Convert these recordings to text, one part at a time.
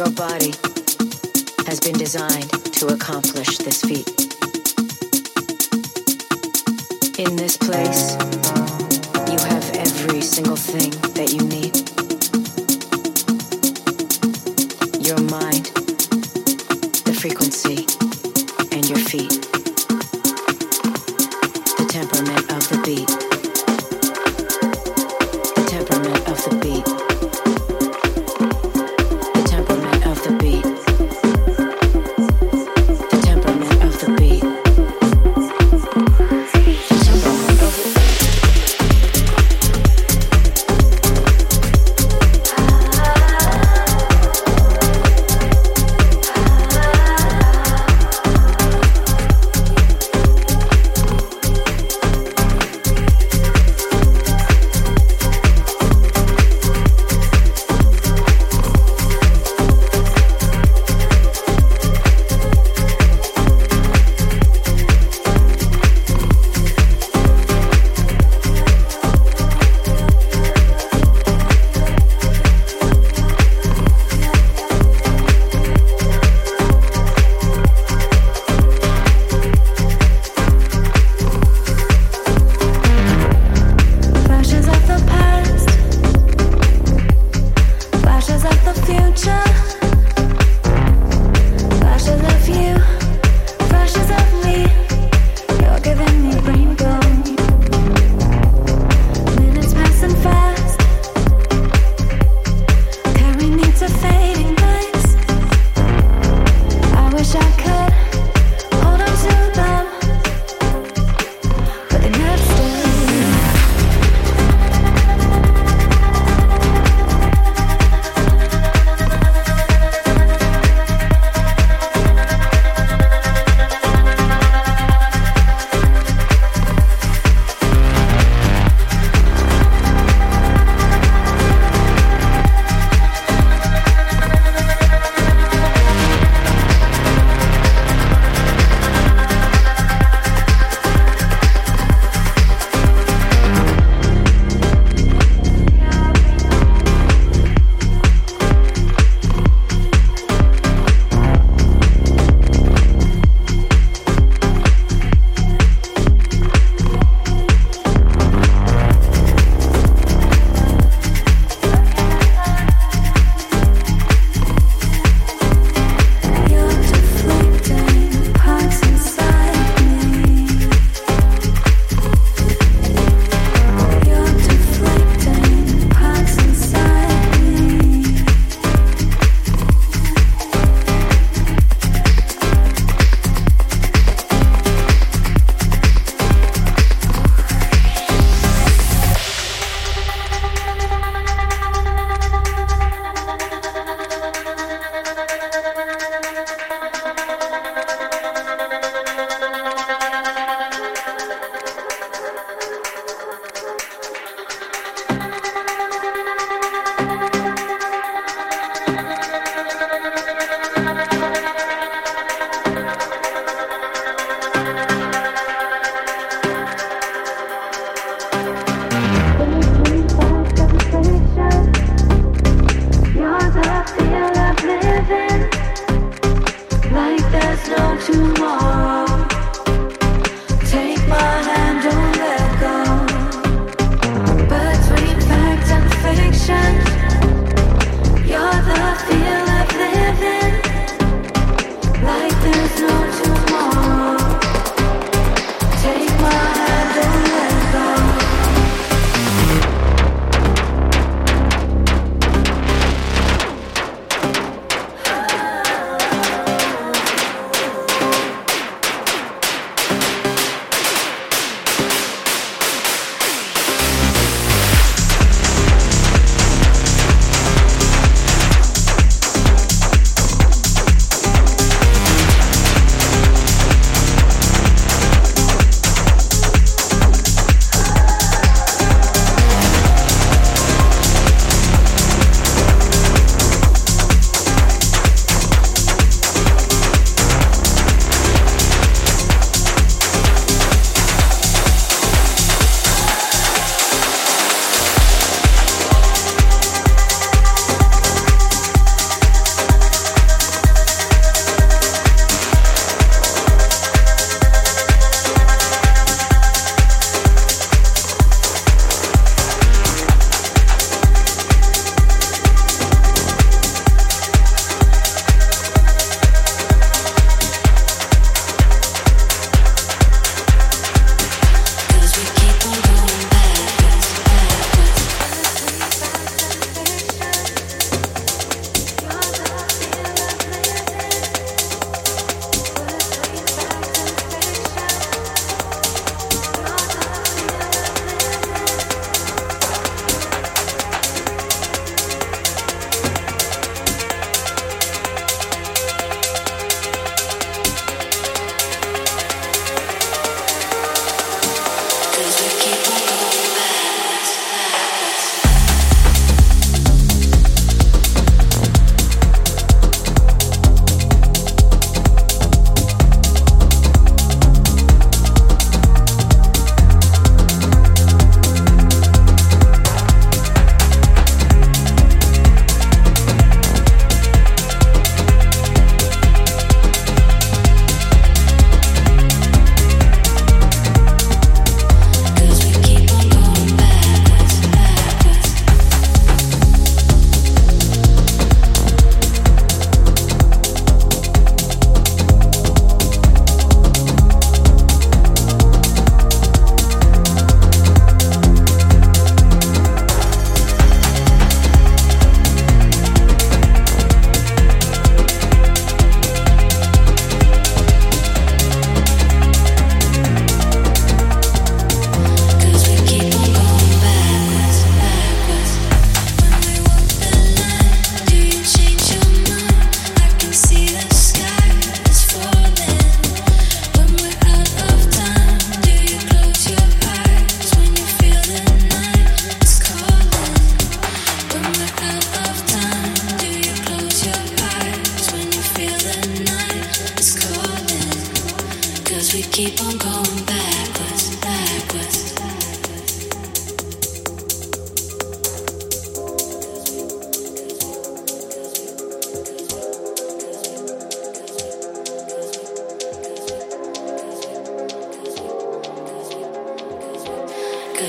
Your body has been designed to accomplish this feat. In this place, you have every single thing that you need. Your mind, the frequency, and your feet.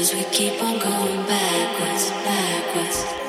Cause we keep on going backwards, backwards.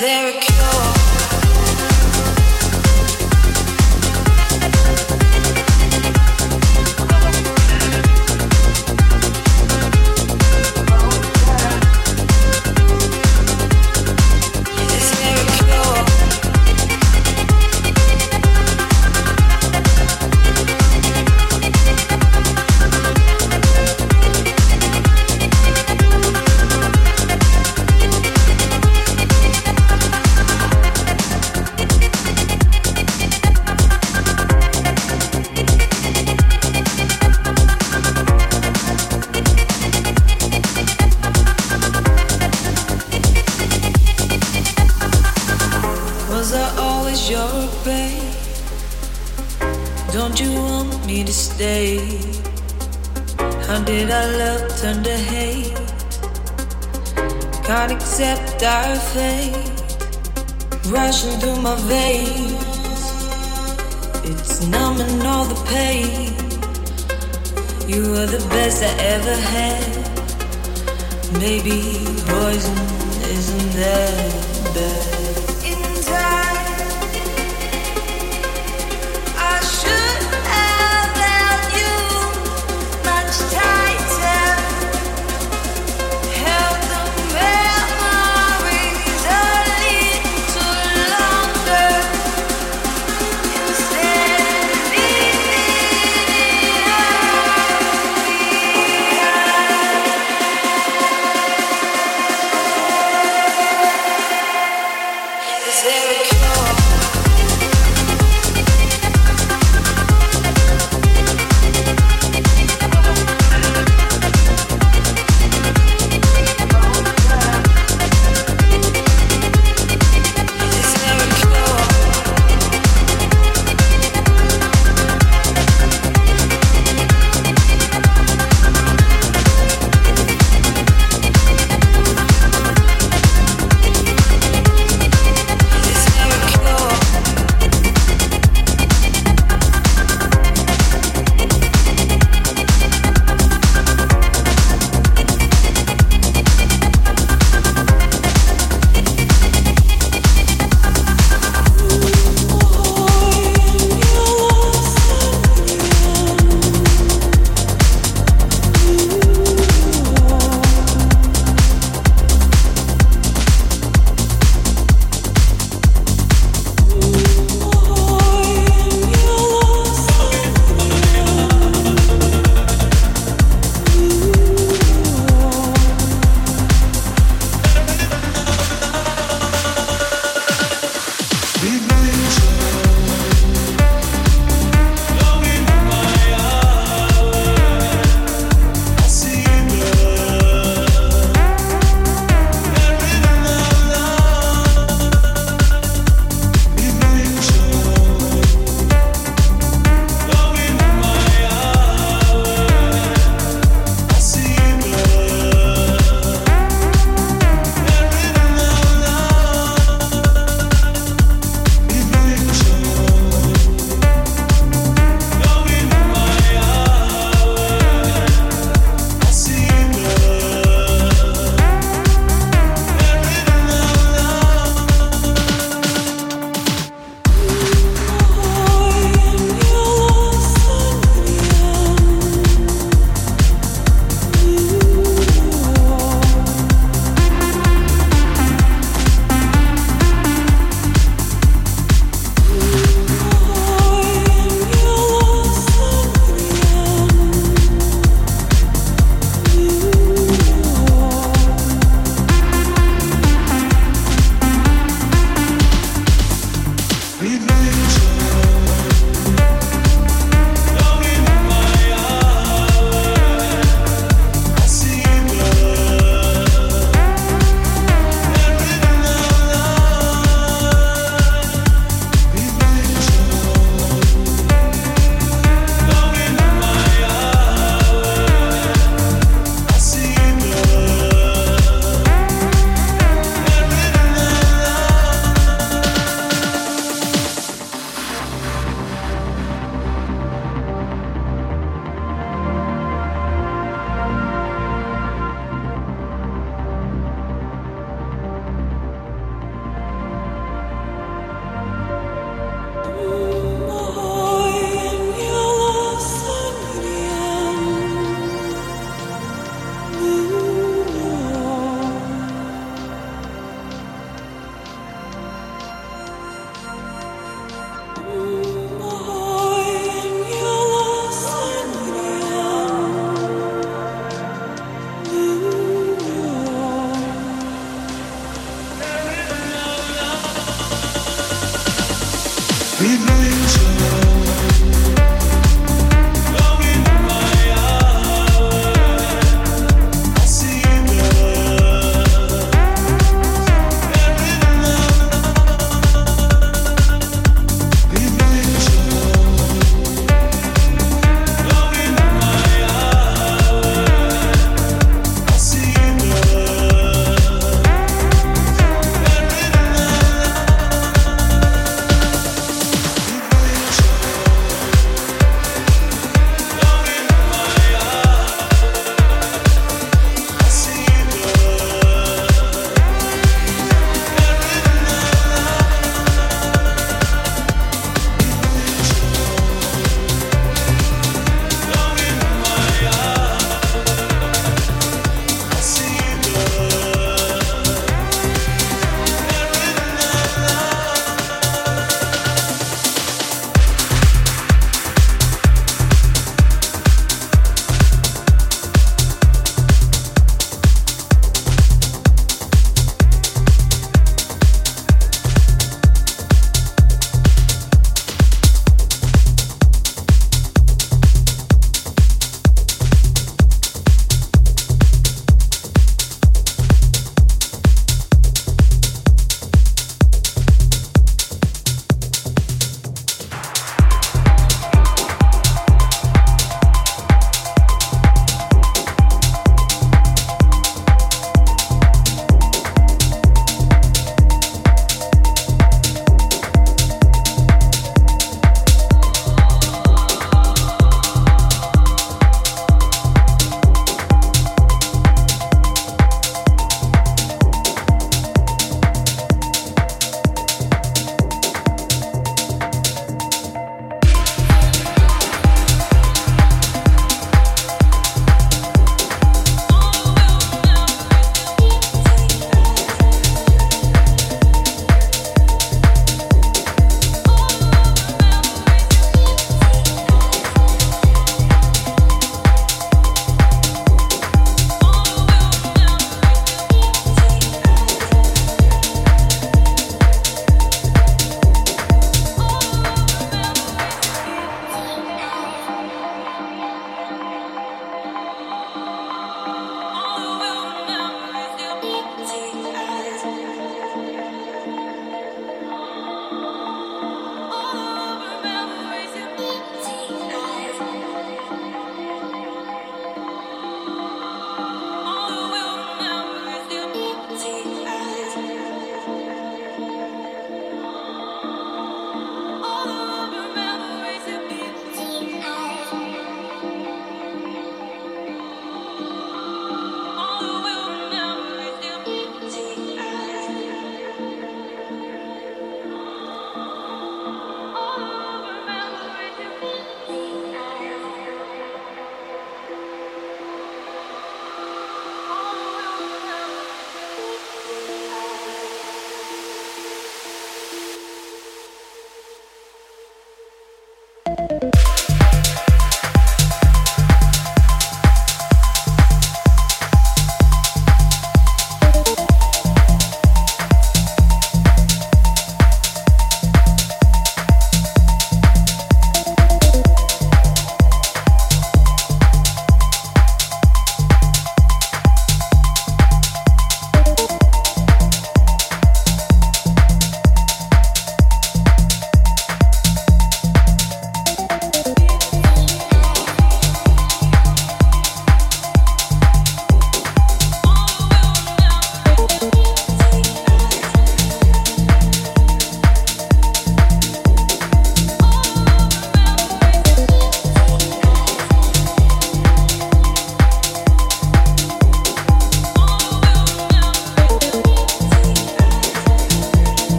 there a cure? starface rushing through my veins. It's numbing all the pain. You are the best I ever had. Maybe poison isn't that bad.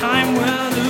Time will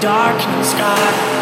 darkening skies.